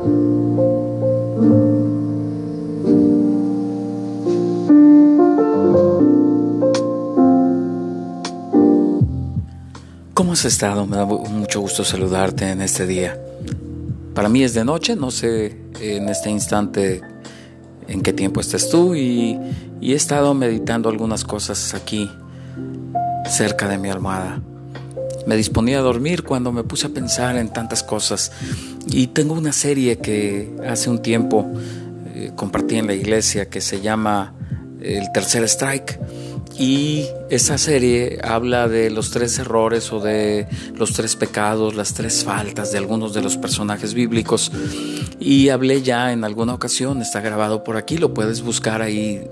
¿Cómo has estado? Me da mucho gusto saludarte en este día. Para mí es de noche, no sé en este instante en qué tiempo estás tú y, he estado meditando algunas cosas aquí cerca de mi almohada. Me disponía a dormir cuando me puse a pensar en tantas cosas y tengo una serie que hace un tiempo eh, compartí en la iglesia que se llama El Tercer Strike y esa serie habla de los tres errores o de los tres pecados, las tres faltas de algunos de los personajes bíblicos. Y hablé ya en alguna ocasión, está grabado por aquí, lo puedes buscar ahí,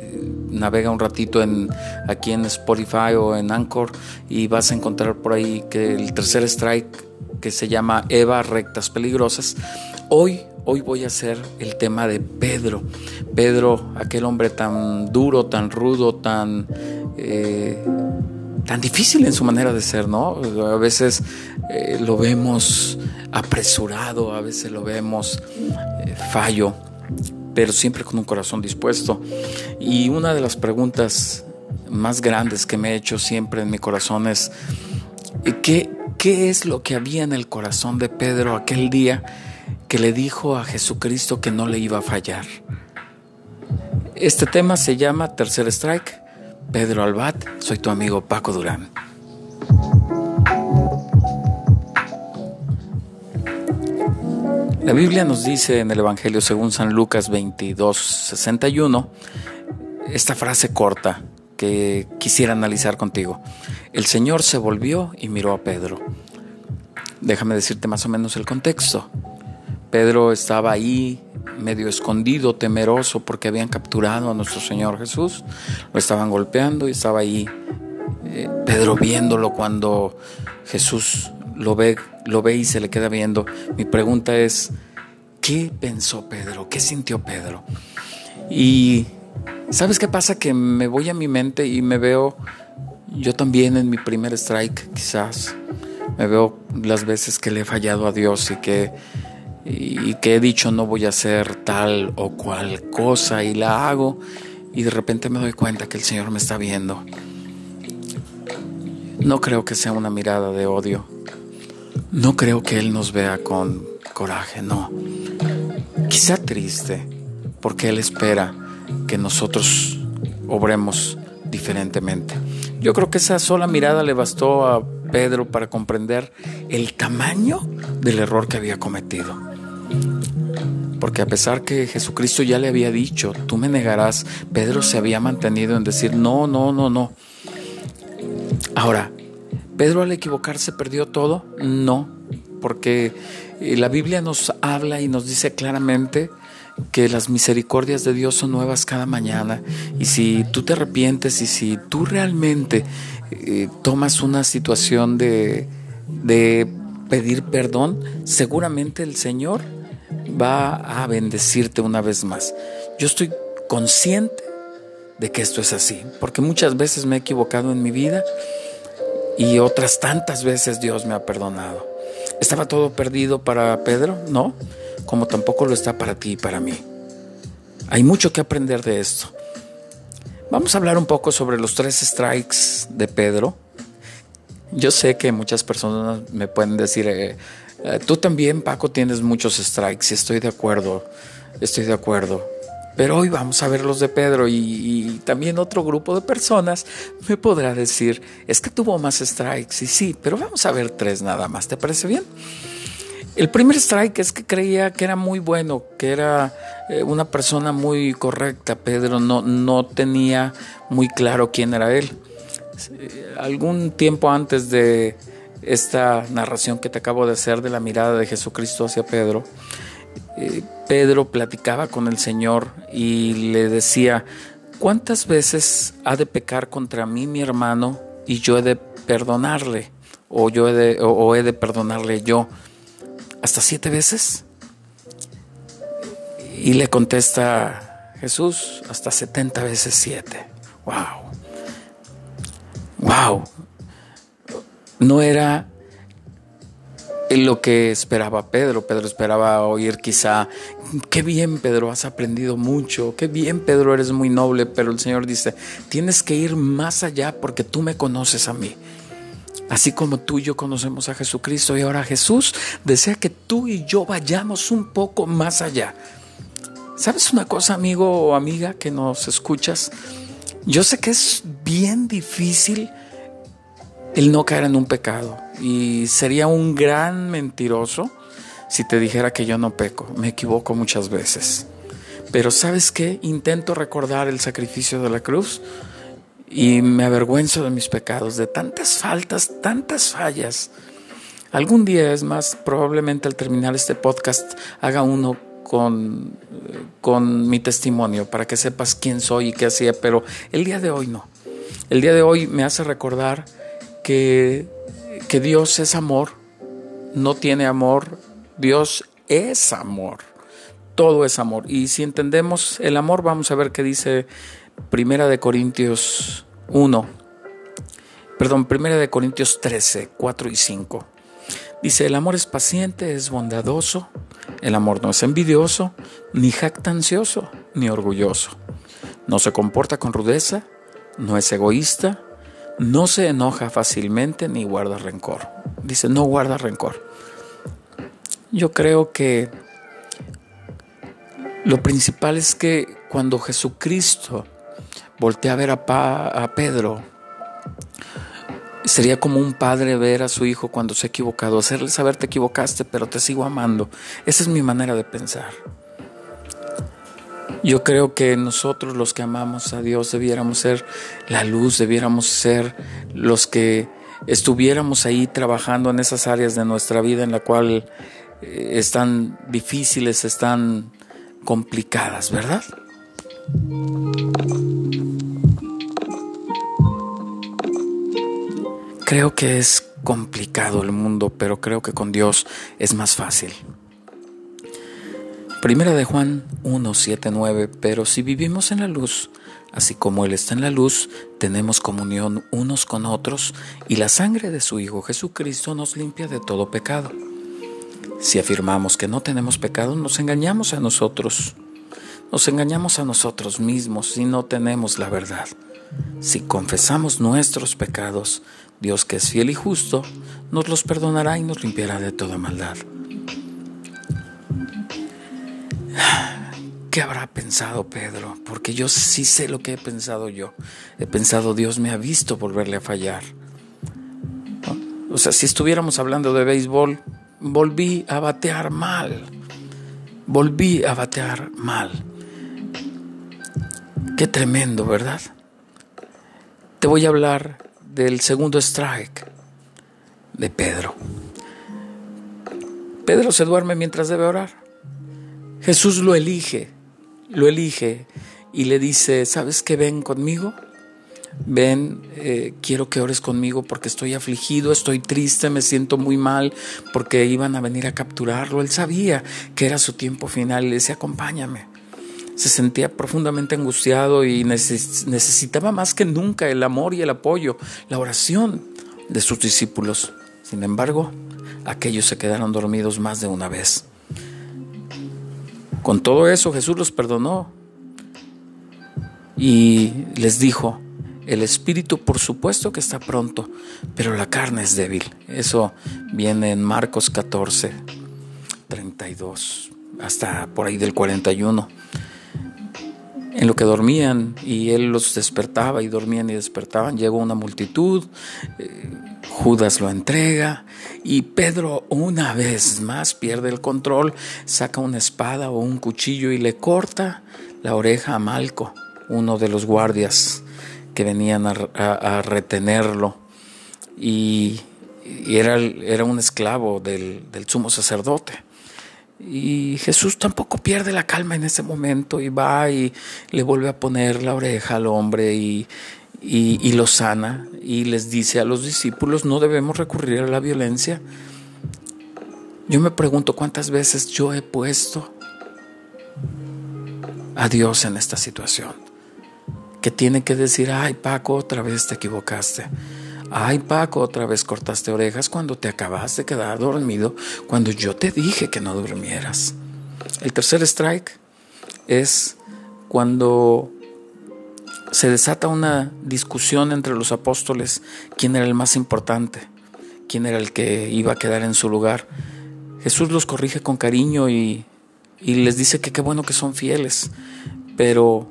navega un ratito en, aquí en Spotify o en Anchor y vas a encontrar por ahí que el tercer strike que se llama Eva Rectas Peligrosas. Hoy Hoy voy a hacer el tema de Pedro. Pedro, aquel hombre tan duro, tan rudo, tan, eh, tan difícil en su manera de ser, ¿no? A veces eh, lo vemos apresurado, a veces lo vemos eh, fallo, pero siempre con un corazón dispuesto. Y una de las preguntas más grandes que me he hecho siempre en mi corazón es, ¿qué, qué es lo que había en el corazón de Pedro aquel día? que le dijo a Jesucristo que no le iba a fallar. Este tema se llama Tercer Strike. Pedro Albat, soy tu amigo Paco Durán. La Biblia nos dice en el Evangelio según San Lucas 22, 61, esta frase corta que quisiera analizar contigo. El Señor se volvió y miró a Pedro. Déjame decirte más o menos el contexto. Pedro estaba ahí medio escondido, temeroso porque habían capturado a nuestro Señor Jesús, lo estaban golpeando y estaba ahí eh, Pedro viéndolo cuando Jesús lo ve, lo ve y se le queda viendo. Mi pregunta es, ¿qué pensó Pedro? ¿Qué sintió Pedro? Y ¿sabes qué pasa? Que me voy a mi mente y me veo yo también en mi primer strike, quizás. Me veo las veces que le he fallado a Dios y que y que he dicho no voy a hacer tal o cual cosa y la hago y de repente me doy cuenta que el Señor me está viendo. No creo que sea una mirada de odio. No creo que Él nos vea con coraje, no. Quizá triste, porque Él espera que nosotros obremos diferentemente. Yo creo que esa sola mirada le bastó a Pedro para comprender el tamaño del error que había cometido. Porque a pesar que Jesucristo ya le había dicho, tú me negarás, Pedro se había mantenido en decir, no, no, no, no. Ahora, ¿Pedro al equivocarse perdió todo? No, porque eh, la Biblia nos habla y nos dice claramente que las misericordias de Dios son nuevas cada mañana y si tú te arrepientes y si tú realmente eh, tomas una situación de, de pedir perdón, seguramente el Señor va a bendecirte una vez más. Yo estoy consciente de que esto es así, porque muchas veces me he equivocado en mi vida y otras tantas veces Dios me ha perdonado. ¿Estaba todo perdido para Pedro? No, como tampoco lo está para ti y para mí. Hay mucho que aprender de esto. Vamos a hablar un poco sobre los tres strikes de Pedro. Yo sé que muchas personas me pueden decir, eh, eh, tú también, Paco, tienes muchos strikes, estoy de acuerdo, estoy de acuerdo. Pero hoy vamos a ver los de Pedro y, también otro grupo de personas me podrá decir, es que tuvo más strikes y sí, pero vamos a ver tres nada más, ¿te parece bien? El primer strike es que creía que era muy bueno, que era eh, una persona muy correcta. Pedro no, no tenía muy claro quién era él. Eh, algún tiempo antes de, esta narración que te acabo de hacer de la mirada de Jesucristo hacia Pedro, eh, Pedro platicaba con el Señor y le decía, ¿cuántas veces ha de pecar contra mí mi hermano y yo he de perdonarle? O, yo he de, o he de perdonarle yo. ¿Hasta siete veces? Y le contesta Jesús, hasta setenta veces siete. ¡Wow! ¡Wow! no era lo que esperaba Pedro. Pedro esperaba oír quizá, qué bien Pedro, has aprendido mucho, qué bien Pedro, eres muy noble, pero el Señor dice, tienes que ir más allá porque tú me conoces a mí. Así como tú y yo conocemos a Jesucristo y ahora Jesús desea que tú y yo vayamos un poco más allá. ¿Sabes una cosa, amigo o amiga que nos escuchas? Yo sé que es bien difícil el no caer en un pecado y sería un gran mentiroso si te dijera que yo no peco. Me equivoco muchas veces. Pero ¿sabes qué? Intento recordar el sacrificio de la cruz y me avergüenzo de mis pecados, de tantas faltas, tantas fallas. Algún día, es más, probablemente al terminar este podcast haga uno con, con mi testimonio para que sepas quién soy y qué hacía, pero el día de hoy no. El día de hoy me hace recordar que, Dios es amor, no tiene amor, Dios es amor, todo es amor. Y si entendemos el amor, vamos a ver qué dice Primera de Corintios 1, perdón, Primera de Corintios 13, 4 y 5. Dice, el amor es paciente, es bondadoso, el amor no es envidioso, ni jactancioso, ni orgulloso. No se comporta con rudeza, no es egoísta, no se enoja fácilmente, ni guarda rencor. Dice, no guarda rencor. Yo creo que lo principal es que cuando Jesucristo voltea a ver a, Pedro. Sería como un padre ver a su hijo cuando se ha equivocado, hacerle saber te equivocaste, pero te sigo amando. Esa es mi manera de pensar. Yo creo que nosotros los que amamos a Dios debiéramos ser la luz, debiéramos ser los que estuviéramos ahí trabajando en esas áreas de nuestra vida en la cual eh, están difíciles, están complicadas, ¿verdad? Creo que es complicado el mundo, pero creo que con Dios es más fácil. Primera de Juan 1, 7, 9, pero si vivimos en la luz, así como Él está en la luz, tenemos comunión unos con otros y la sangre de su Hijo Jesucristo nos limpia de todo pecado. Si afirmamos que no tenemos pecado, nos engañamos a nosotros. Nos engañamos a nosotros mismos y no tenemos la verdad. Si confesamos nuestros pecados, Dios que es fiel y justo, nos los perdonará y nos limpiará de toda maldad. ¿Qué habrá pensado Pedro? Porque yo sí sé lo que he pensado yo. He pensado, Dios me ha visto volverle a fallar. O sea, si estuviéramos hablando de béisbol, volví a batear mal. Volví a batear mal. Qué tremendo, ¿verdad? Te voy a hablar del segundo strike de Pedro. Pedro se duerme mientras debe orar. Jesús lo elige, lo elige y le dice, ¿sabes qué? Ven conmigo. Ven, eh, quiero que ores conmigo porque estoy afligido, estoy triste, me siento muy mal porque iban a venir a capturarlo. Él sabía que era su tiempo final y le decía, acompáñame se sentía profundamente angustiado y necesitaba más que nunca el amor y el apoyo, la oración de sus discípulos. Sin embargo, aquellos se quedaron dormidos más de una vez. Con todo eso Jesús los perdonó y les dijo, el espíritu por supuesto que está pronto, pero la carne es débil. Eso viene en Marcos 14, 32, hasta por ahí del 41 en lo que dormían y él los despertaba y dormían y despertaban, llegó una multitud, eh, Judas lo entrega y Pedro una vez más pierde el control, saca una espada o un cuchillo y le corta la oreja a Malco, uno de los guardias que venían a, retenerlo y, era, era, un esclavo del sumo sacerdote. Y Jesús tampoco pierde la calma en ese momento y va y le vuelve a poner la oreja al hombre y, y, lo sana y les dice a los discípulos no debemos recurrir a la violencia. Yo me pregunto cuántas veces yo he puesto a Dios en esta situación. Que tiene que decir, ay Paco, otra vez te equivocaste. Ay, Paco, otra vez cortaste orejas cuando te acabas de quedar dormido, cuando yo te dije que no durmieras. El tercer strike es cuando se desata una discusión entre los apóstoles, quién era el más importante, quién era el que iba a quedar en su lugar. Jesús los corrige con cariño y, y les dice que qué bueno que son fieles, pero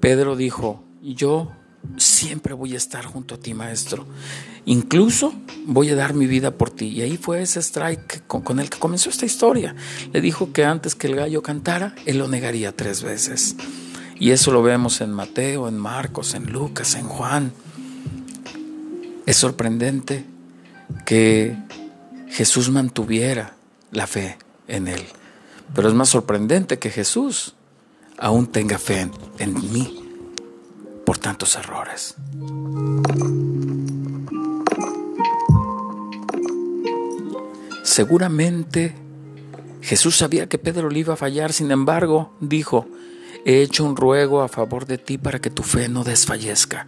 Pedro dijo, yo siempre voy a estar junto a ti, maestro. Incluso voy a dar mi vida por ti. Y ahí fue ese strike con, el que comenzó esta historia. Le dijo que antes que el gallo cantara, él lo negaría tres veces. Y eso lo vemos en Mateo, en Marcos, en Lucas, en Juan. Es sorprendente que Jesús mantuviera la fe en él. Pero es más sorprendente que Jesús aún tenga fe en, en mí por tantos errores. Seguramente Jesús sabía que Pedro le iba a fallar, sin embargo, dijo, he hecho un ruego a favor de ti para que tu fe no desfallezca.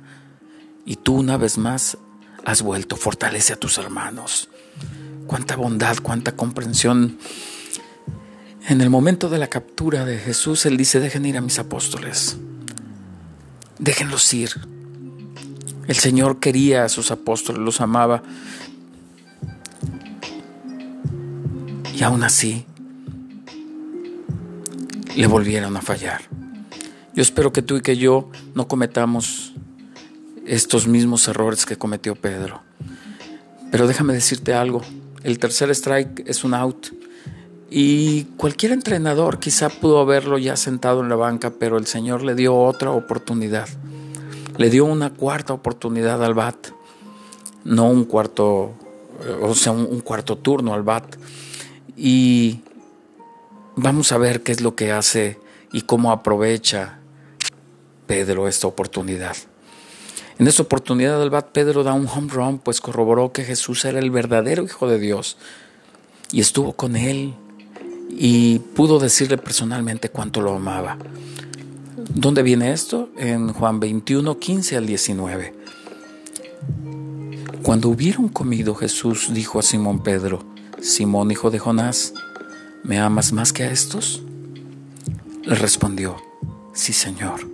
Y tú una vez más has vuelto, fortalece a tus hermanos. Cuánta bondad, cuánta comprensión. En el momento de la captura de Jesús, Él dice, dejen ir a mis apóstoles. Déjenlos ir. El Señor quería a sus apóstoles, los amaba. Y aún así, le volvieron a fallar. Yo espero que tú y que yo no cometamos estos mismos errores que cometió Pedro. Pero déjame decirte algo, el tercer strike es un out. Y cualquier entrenador quizá pudo haberlo ya sentado en la banca, pero el Señor le dio otra oportunidad. Le dio una cuarta oportunidad al BAT. No un cuarto, o sea, un, cuarto turno al BAT. Y vamos a ver qué es lo que hace y cómo aprovecha Pedro esta oportunidad. En esta oportunidad del BAT, Pedro da un home run, pues corroboró que Jesús era el verdadero Hijo de Dios y estuvo con él y pudo decirle personalmente cuánto lo amaba. ¿Dónde viene esto? En Juan 21, 15 al 19. Cuando hubieron comido, Jesús dijo a Simón Pedro, Simón hijo de Jonás, ¿me amas más que a estos? Le respondió, sí Señor,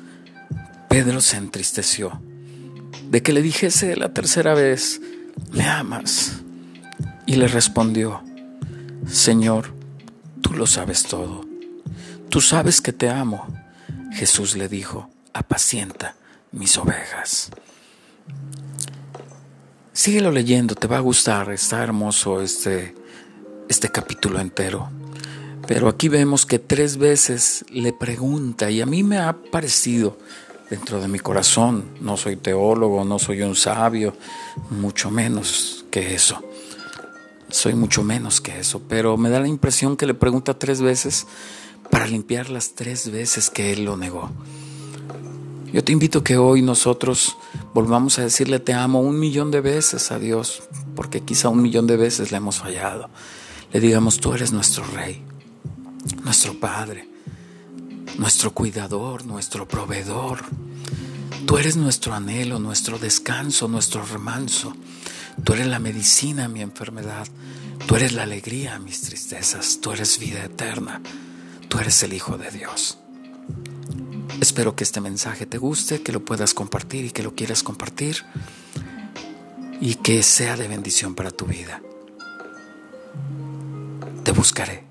Pedro se entristeció de que le dijese la tercera vez, ¿me amas? Y le respondió, Señor, tú lo sabes todo. Tú sabes que te amo. Jesús le dijo, apacienta mis ovejas. Síguelo leyendo, te va a gustar, está hermoso este, este capítulo entero. Pero aquí vemos que tres veces le pregunta y a mí me ha parecido dentro de mi corazón, no soy teólogo, no soy un sabio, mucho menos que eso soy mucho menos que eso, pero me da la impresión que le pregunta tres veces para limpiar las tres veces que él lo negó. Yo te invito que hoy nosotros volvamos a decirle te amo un millón de veces a Dios, porque quizá un millón de veces le hemos fallado. Le digamos, tú eres nuestro rey, nuestro padre, nuestro cuidador, nuestro proveedor. Tú eres nuestro anhelo, nuestro descanso, nuestro remanso. Tú eres la medicina a mi enfermedad. Tú eres la alegría a mis tristezas. Tú eres vida eterna. Tú eres el Hijo de Dios. Espero que este mensaje te guste, que lo puedas compartir y que lo quieras compartir y que sea de bendición para tu vida. Te buscaré.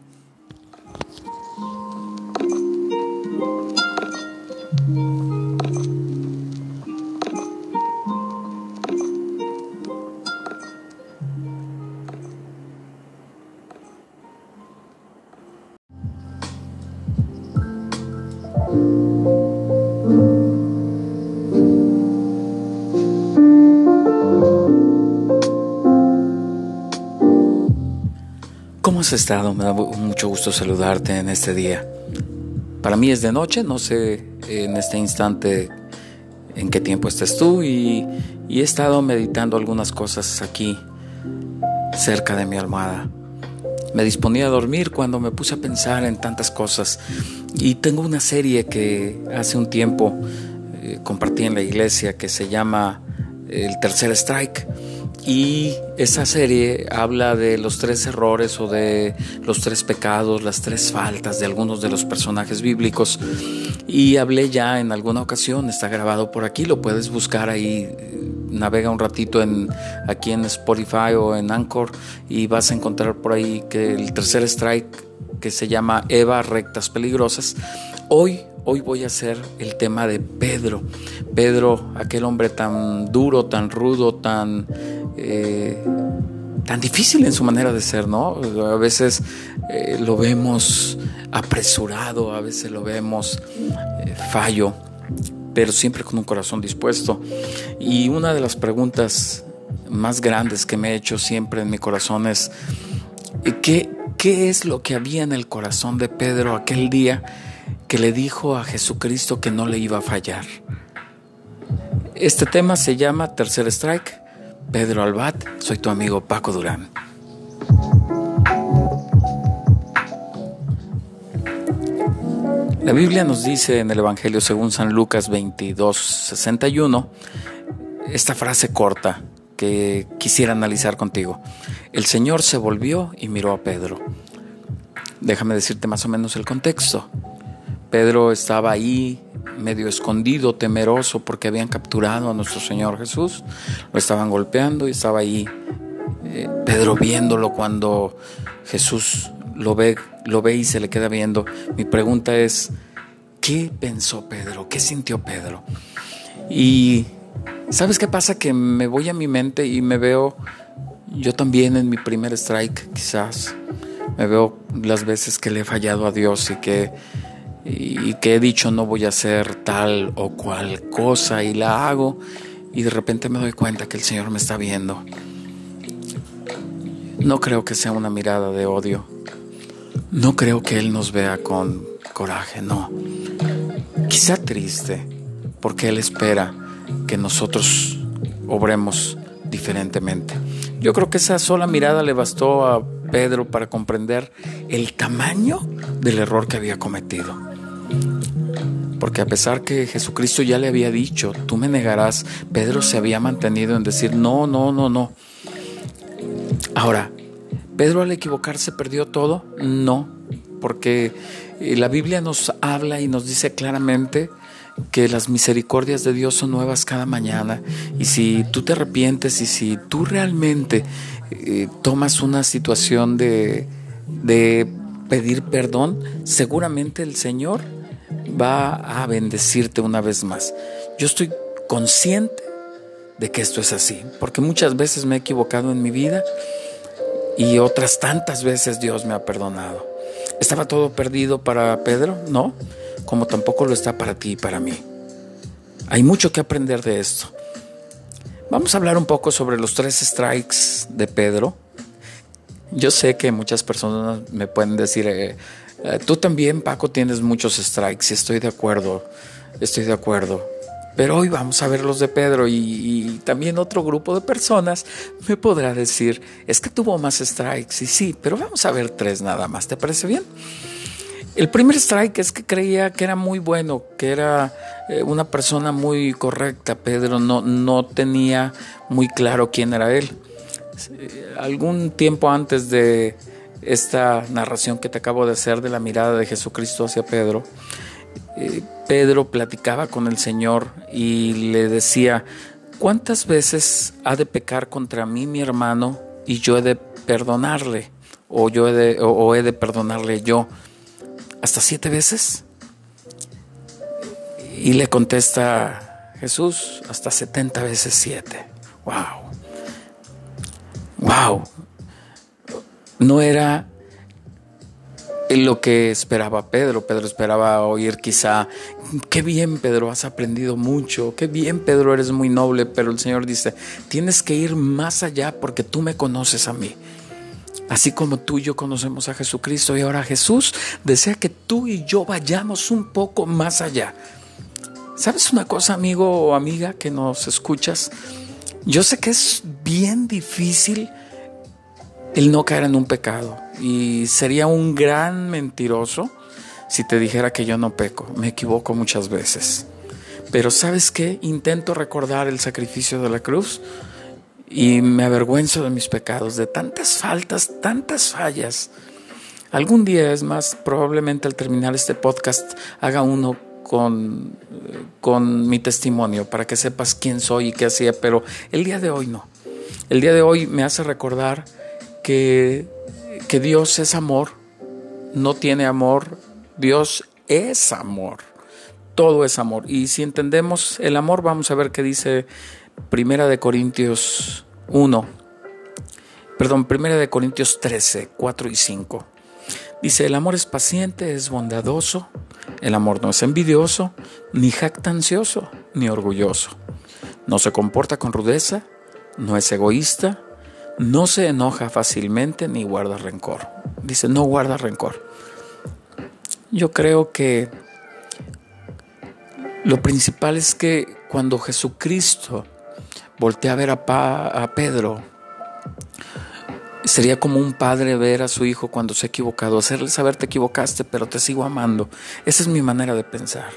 ¿Cómo has estado? Me da mucho gusto saludarte en este día. Para mí es de noche, no sé en este instante en qué tiempo estés tú y, y he estado meditando algunas cosas aquí cerca de mi almohada. Me disponía a dormir cuando me puse a pensar en tantas cosas y tengo una serie que hace un tiempo eh, compartí en la iglesia que se llama El Tercer Strike y esa serie habla de los tres errores o de los tres pecados, las tres faltas de algunos de los personajes bíblicos. Y hablé ya en alguna ocasión, está grabado por aquí, lo puedes buscar ahí, navega un ratito en, aquí en Spotify o en Anchor y vas a encontrar por ahí que el tercer strike que se llama Eva Rectas Peligrosas. Hoy Hoy voy a hacer el tema de Pedro. Pedro, aquel hombre tan duro, tan rudo, tan, eh, tan difícil en su manera de ser, ¿no? A veces eh, lo vemos apresurado, a veces lo vemos eh, fallo, pero siempre con un corazón dispuesto. Y una de las preguntas más grandes que me he hecho siempre en mi corazón es, ¿qué, qué es lo que había en el corazón de Pedro aquel día? que le dijo a Jesucristo que no le iba a fallar. Este tema se llama Tercer Strike. Pedro Albat, soy tu amigo Paco Durán. La Biblia nos dice en el Evangelio según San Lucas 22, 61, esta frase corta que quisiera analizar contigo. El Señor se volvió y miró a Pedro. Déjame decirte más o menos el contexto. Pedro estaba ahí medio escondido, temeroso, porque habían capturado a nuestro Señor Jesús. Lo estaban golpeando y estaba ahí eh, Pedro viéndolo cuando Jesús lo ve, lo ve y se le queda viendo. Mi pregunta es, ¿qué pensó Pedro? ¿Qué sintió Pedro? Y ¿sabes qué pasa? Que me voy a mi mente y me veo yo también en mi primer strike, quizás. Me veo las veces que le he fallado a Dios y que y que he dicho no voy a hacer tal o cual cosa y la hago y de repente me doy cuenta que el Señor me está viendo. No creo que sea una mirada de odio. No creo que Él nos vea con coraje, no. Quizá triste, porque Él espera que nosotros obremos diferentemente. Yo creo que esa sola mirada le bastó a Pedro para comprender el tamaño del error que había cometido. Porque a pesar que Jesucristo ya le había dicho, tú me negarás, Pedro se había mantenido en decir, no, no, no, no. Ahora, ¿Pedro al equivocarse perdió todo? No, porque eh, la Biblia nos habla y nos dice claramente que las misericordias de Dios son nuevas cada mañana y si tú te arrepientes y si tú realmente eh, tomas una situación de, de pedir perdón, seguramente el Señor va a bendecirte una vez más. Yo estoy consciente de que esto es así, porque muchas veces me he equivocado en mi vida y otras tantas veces Dios me ha perdonado. ¿Estaba todo perdido para Pedro? No, como tampoco lo está para ti y para mí. Hay mucho que aprender de esto. Vamos a hablar un poco sobre los tres strikes de Pedro. Yo sé que muchas personas me pueden decir, eh, eh, tú también, Paco, tienes muchos strikes y estoy de acuerdo, estoy de acuerdo. Pero hoy vamos a ver los de Pedro y, también otro grupo de personas me podrá decir, es que tuvo más strikes y sí, pero vamos a ver tres nada más, ¿te parece bien? El primer strike es que creía que era muy bueno, que era eh, una persona muy correcta. Pedro no, no tenía muy claro quién era él. Algún tiempo antes de esta narración que te acabo de hacer de la mirada de Jesucristo hacia Pedro, eh, Pedro platicaba con el Señor y le decía, ¿cuántas veces ha de pecar contra mí mi hermano y yo he de perdonarle? O, yo he de, o he de perdonarle yo. ¿Hasta siete veces? Y le contesta Jesús, hasta setenta veces siete. ¡Wow! ¡Wow! no era lo que esperaba Pedro. Pedro esperaba oír quizá, qué bien Pedro, has aprendido mucho, qué bien Pedro, eres muy noble, pero el Señor dice, tienes que ir más allá porque tú me conoces a mí. Así como tú y yo conocemos a Jesucristo y ahora Jesús desea que tú y yo vayamos un poco más allá. ¿Sabes una cosa, amigo o amiga que nos escuchas? Yo sé que es bien difícil el no caer en un pecado y sería un gran mentiroso si te dijera que yo no peco. Me equivoco muchas veces. Pero ¿sabes qué? Intento recordar el sacrificio de la cruz y me avergüenzo de mis pecados, de tantas faltas, tantas fallas. Algún día, es más, probablemente al terminar este podcast haga uno con, con mi testimonio para que sepas quién soy y qué hacía, pero el día de hoy no. El día de hoy me hace recordar que, que Dios es amor, no tiene amor, Dios es amor, todo es amor. Y si entendemos el amor, vamos a ver qué dice Primera de Corintios 1, perdón, Primera de Corintios 13, 4 y 5. Dice, el amor es paciente, es bondadoso, el amor no es envidioso, ni jactancioso, ni orgulloso. No se comporta con rudeza, no es egoísta, no se enoja fácilmente ni guarda rencor. Dice, no guarda rencor. Yo creo que lo principal es que cuando Jesucristo voltea a ver a, Pedro, Sería como un padre ver a su hijo cuando se ha equivocado, hacerle saber te equivocaste, pero te sigo amando. Esa es mi manera de pensar.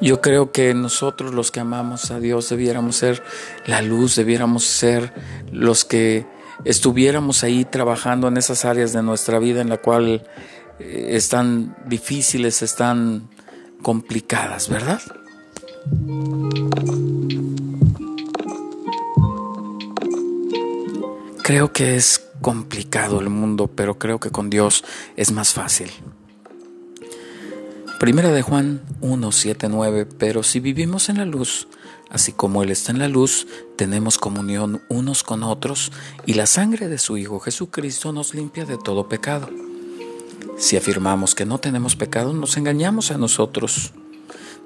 Yo creo que nosotros los que amamos a Dios debiéramos ser la luz, debiéramos ser los que estuviéramos ahí trabajando en esas áreas de nuestra vida en la cual eh, están difíciles, están complicadas, ¿verdad? Creo que es complicado el mundo, pero creo que con Dios es más fácil. Primera de Juan 1, 7, 9, pero si vivimos en la luz, así como Él está en la luz, tenemos comunión unos con otros y la sangre de su Hijo Jesucristo nos limpia de todo pecado. Si afirmamos que no tenemos pecado, nos engañamos a nosotros.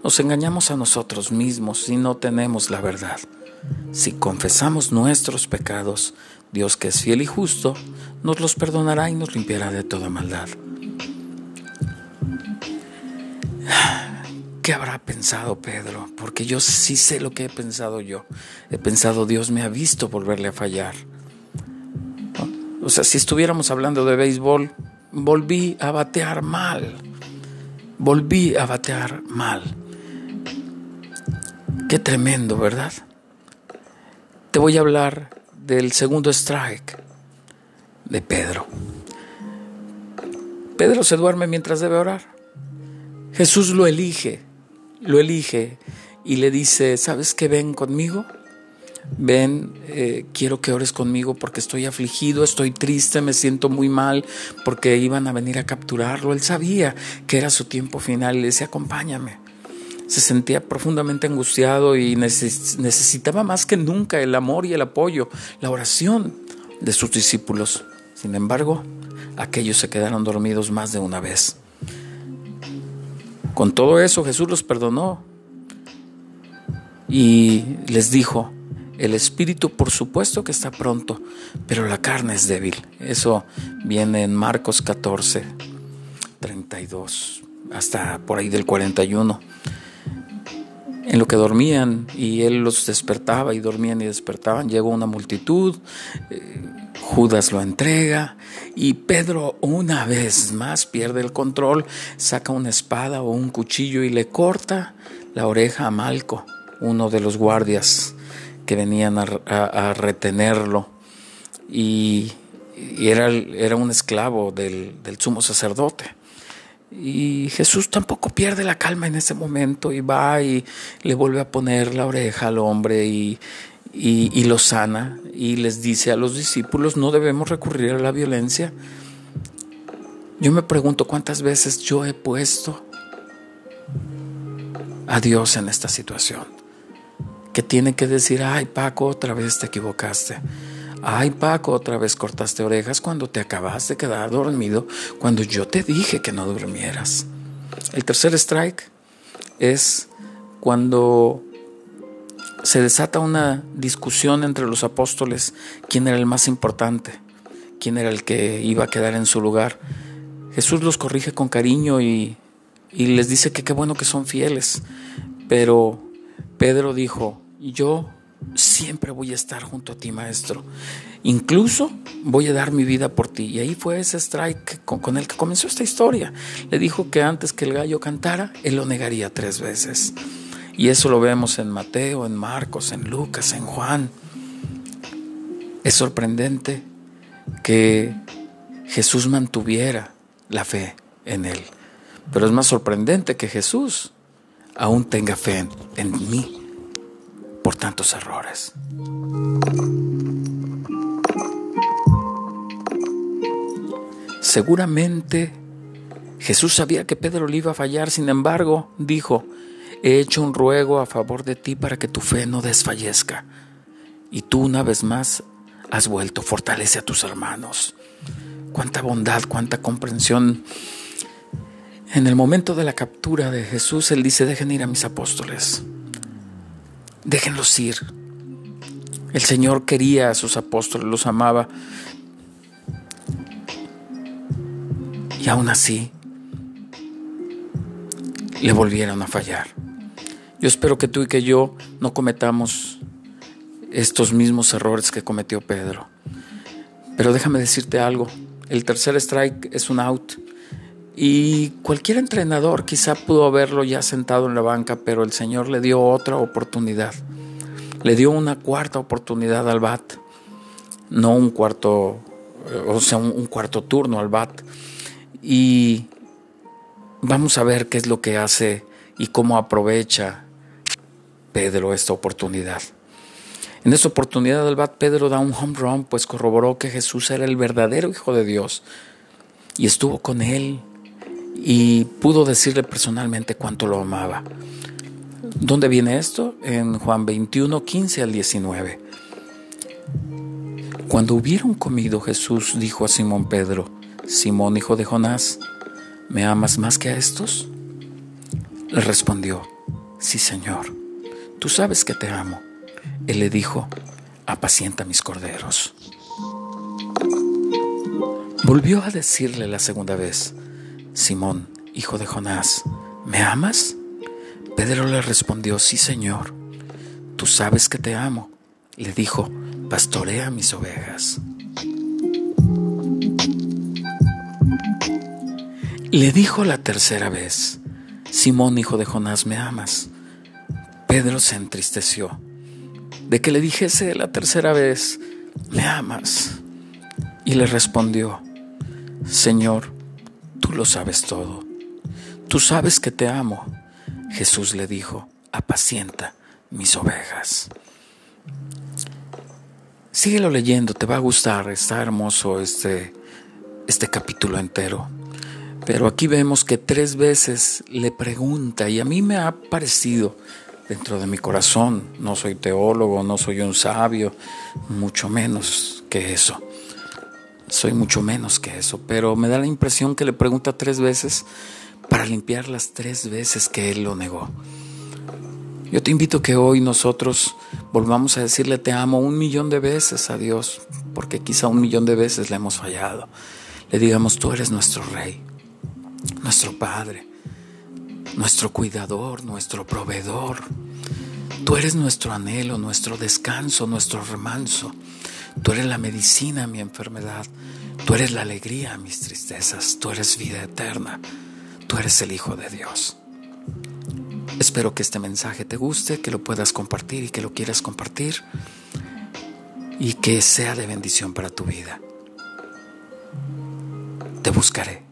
Nos engañamos a nosotros mismos y no tenemos la verdad. Si confesamos nuestros pecados, Dios que es fiel y justo, nos los perdonará y nos limpiará de toda maldad. ¿Qué habrá pensado Pedro? Porque yo sí sé lo que he pensado yo. He pensado, Dios me ha visto volverle a fallar. O sea, si estuviéramos hablando de béisbol, volví a batear mal. Volví a batear mal. Qué tremendo, ¿verdad? Te voy a hablar del segundo strike de Pedro. Pedro se duerme mientras debe orar. Jesús lo elige, lo elige y le dice, ¿sabes qué? Ven conmigo. Ven, eh, quiero que ores conmigo porque estoy afligido, estoy triste, me siento muy mal porque iban a venir a capturarlo. Él sabía que era su tiempo final y le decía, acompáñame se sentía profundamente angustiado y necesitaba más que nunca el amor y el apoyo, la oración de sus discípulos. Sin embargo, aquellos se quedaron dormidos más de una vez. Con todo eso Jesús los perdonó y les dijo, el espíritu por supuesto que está pronto, pero la carne es débil. Eso viene en Marcos 14, 32, hasta por ahí del 41 en lo que dormían y él los despertaba y dormían y despertaban, llegó una multitud, eh, Judas lo entrega y Pedro una vez más pierde el control, saca una espada o un cuchillo y le corta la oreja a Malco, uno de los guardias que venían a, retenerlo y, era, era, un esclavo del sumo sacerdote. Y Jesús tampoco pierde la calma en ese momento y va y le vuelve a poner la oreja al hombre y, y, lo sana y les dice a los discípulos, no debemos recurrir a la violencia. Yo me pregunto cuántas veces yo he puesto a Dios en esta situación, que tiene que decir, ay Paco, otra vez te equivocaste. Ay, Paco, otra vez cortaste orejas cuando te acabas de quedar dormido, cuando yo te dije que no durmieras. El tercer strike es cuando se desata una discusión entre los apóstoles quién era el más importante. quién era el que iba a quedar en su lugar, Jesús los corrige con cariño y, y les dice que qué bueno que son fieles. Pero Pedro dijo, yo siempre voy a estar junto a ti, maestro. Incluso voy a dar mi vida por ti. Y ahí fue ese strike con, el que comenzó esta historia. Le dijo que antes que el gallo cantara, él lo negaría tres veces. Y eso lo vemos en Mateo, en Marcos, en Lucas, en Juan. Es sorprendente que Jesús mantuviera la fe en él. Pero es más sorprendente que Jesús aún tenga fe en, mí por tantos errores. Seguramente Jesús sabía que Pedro le iba a fallar, sin embargo, dijo, he hecho un ruego a favor de ti para que tu fe no desfallezca. Y tú una vez más has vuelto, fortalece a tus hermanos. Cuánta bondad, cuánta comprensión. En el momento de la captura de Jesús, Él dice, dejen ir a mis apóstoles. Déjenlos ir. El Señor quería a sus apóstoles, los amaba. Y aún así, le volvieron a fallar. Yo espero que tú y que yo no cometamos estos mismos errores que cometió Pedro. Pero déjame decirte algo, el tercer strike es un out. Y cualquier entrenador quizá pudo haberlo ya sentado en la banca, pero el Señor le dio otra oportunidad. Le dio una cuarta oportunidad al BAT. No un cuarto, o sea, un, cuarto turno al BAT. Y vamos a ver qué es lo que hace y cómo aprovecha Pedro esta oportunidad. En esta oportunidad del bat, Pedro da un home run, pues corroboró que Jesús era el verdadero Hijo de Dios y estuvo con él y pudo decirle personalmente cuánto lo amaba. ¿Dónde viene esto? En Juan 21, 15 al 19. Cuando hubieron comido, Jesús dijo a Simón Pedro, Simón hijo de Jonás, ¿me amas más que a estos? Le respondió, sí Señor, tú sabes que te amo. Él le dijo, apacienta mis corderos. Volvió a decirle la segunda vez, Simón, hijo de Jonás, ¿me amas? Pedro le respondió, sí, Señor, tú sabes que te amo. Le dijo, pastorea mis ovejas. Le dijo la tercera vez, Simón, hijo de Jonás, ¿me amas? Pedro se entristeció de que le dijese la tercera vez, ¿me amas? Y le respondió, Señor, tú lo sabes todo. Tú sabes que te amo. Jesús le dijo, apacienta mis ovejas. Síguelo leyendo, te va a gustar, está hermoso este, este capítulo entero. Pero aquí vemos que tres veces le pregunta, y a mí me ha parecido dentro de mi corazón, no soy teólogo, no soy un sabio, mucho menos que eso soy mucho menos que eso, pero me da la impresión que le pregunta tres veces para limpiar las tres veces que él lo negó. Yo te invito que hoy nosotros volvamos a decirle te amo un millón de veces a Dios, porque quizá un millón de veces le hemos fallado. Le digamos, tú eres nuestro rey, nuestro padre, nuestro cuidador, nuestro proveedor. Tú eres nuestro anhelo, nuestro descanso, nuestro remanso. Tú eres la medicina a mi enfermedad. Tú eres la alegría a mis tristezas. Tú eres vida eterna. Tú eres el Hijo de Dios. Espero que este mensaje te guste, que lo puedas compartir y que lo quieras compartir y que sea de bendición para tu vida. Te buscaré.